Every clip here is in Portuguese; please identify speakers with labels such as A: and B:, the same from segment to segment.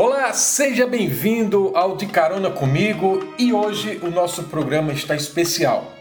A: Olá, seja bem-vindo ao De Carona Comigo e hoje o nosso programa está especial.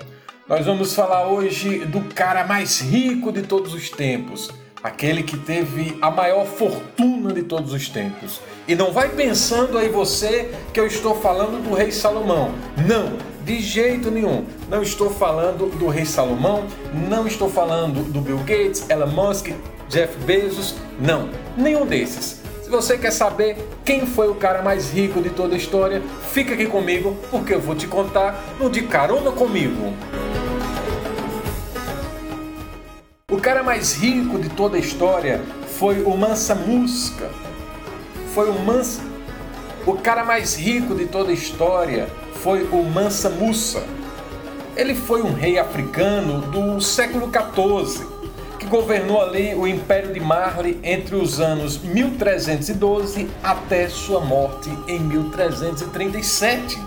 A: Nós vamos falar hoje do cara mais rico de todos os tempos, aquele que teve a maior fortuna de todos os tempos. E não vai pensando aí você que eu estou falando do rei Salomão. Não, de jeito nenhum. Não estou falando do rei Salomão, não estou falando do Bill Gates, Elon Musk, Jeff Bezos, não, nenhum desses. Se você quer saber quem foi o cara mais rico de toda a história, fica aqui comigo porque eu vou te contar no De Carona Comigo. O cara mais rico de toda a história foi o Mansa Musa. Foi o Mansa. O cara mais rico de toda a história foi o Mansa Musa. Ele foi um rei africano do século XIV que governou ali o Império de Marley entre os anos 1312 até sua morte em 1337.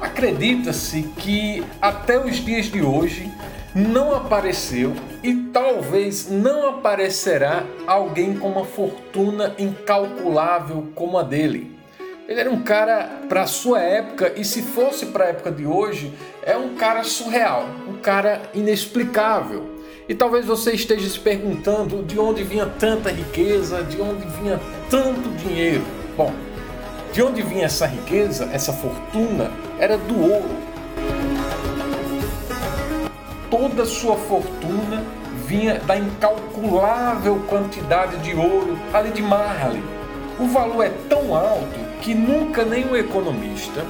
A: Acredita-se que até os dias de hoje não apareceu e talvez não aparecerá alguém com uma fortuna incalculável como a dele. Ele era um cara para sua época e se fosse para a época de hoje, é um cara surreal, um cara inexplicável. E talvez você esteja se perguntando de onde vinha tanta riqueza, de onde vinha tanto dinheiro. Bom, de onde vinha essa riqueza, essa fortuna, era do ouro. Toda sua fortuna vinha da incalculável quantidade de ouro ali de Marley. O valor é tão alto que nunca nenhum economista,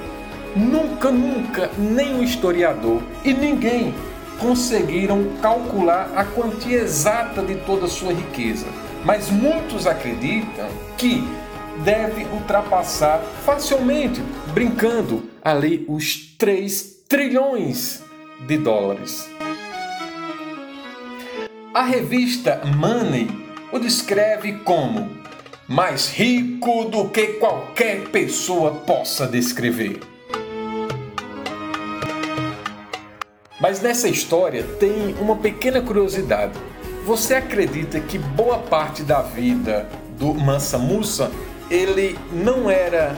A: nunca, nunca nenhum historiador e ninguém conseguiram calcular a quantia exata de toda a sua riqueza, mas muitos acreditam que deve ultrapassar facilmente, brincando ali, os 3 trilhões de dólares. A revista Money o descreve como mais rico do que qualquer pessoa possa descrever. Mas nessa história tem uma pequena curiosidade. Você acredita que boa parte da vida do Mansa Musa ele não era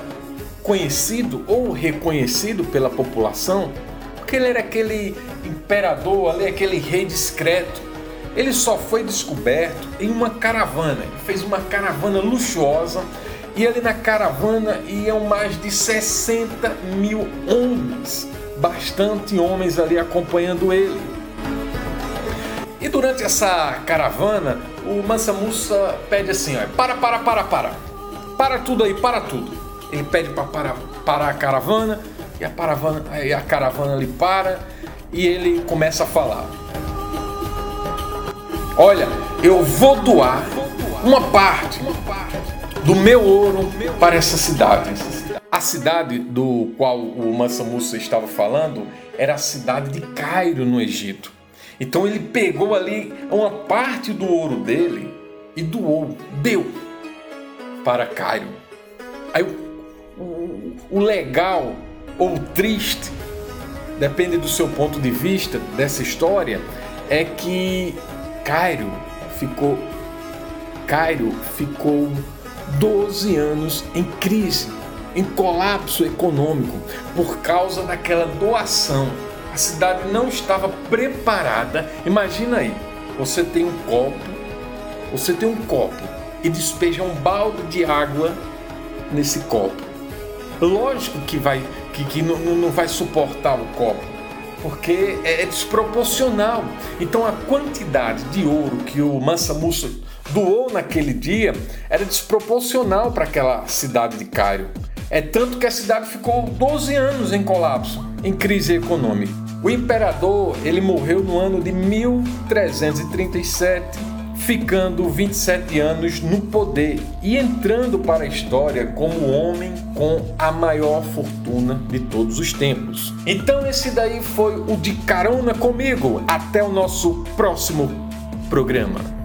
A: conhecido ou reconhecido pela população? Porque ele era aquele imperador, ali, aquele rei discreto. Ele só foi descoberto em uma caravana. Ele fez uma caravana luxuosa e ali na caravana iam mais de 60 mil homens bastante homens ali acompanhando ele. E durante essa caravana, o Mansa Musa pede assim: ó, para, para, para, para. Para tudo aí, para tudo. Ele pede para parar, parar a caravana e a caravana, aí a caravana ali para e ele começa a falar. Olha, eu vou doar uma parte do meu ouro para essa cidade. Cidade do qual o Mansa Musa estava falando era a cidade de Cairo, no Egito. Então ele pegou ali uma parte do ouro dele e doou, deu para Cairo. Aí o, o, o legal ou triste, depende do seu ponto de vista dessa história, é que Cairo ficou Cairo ficou 12 anos em crise em colapso econômico por causa daquela doação. A cidade não estava preparada. Imagina aí, você tem um copo, você tem um copo e despeja um balde de água nesse copo. Lógico que vai que, que não, não vai suportar o copo, porque é, é desproporcional. Então a quantidade de ouro que o Mansa Musa doou naquele dia era desproporcional para aquela cidade de Cairo. É tanto que a cidade ficou 12 anos em colapso, em crise econômica. O imperador, ele morreu no ano de 1337, ficando 27 anos no poder e entrando para a história como o homem com a maior fortuna de todos os tempos. Então esse daí foi o de carona comigo. Até o nosso próximo programa.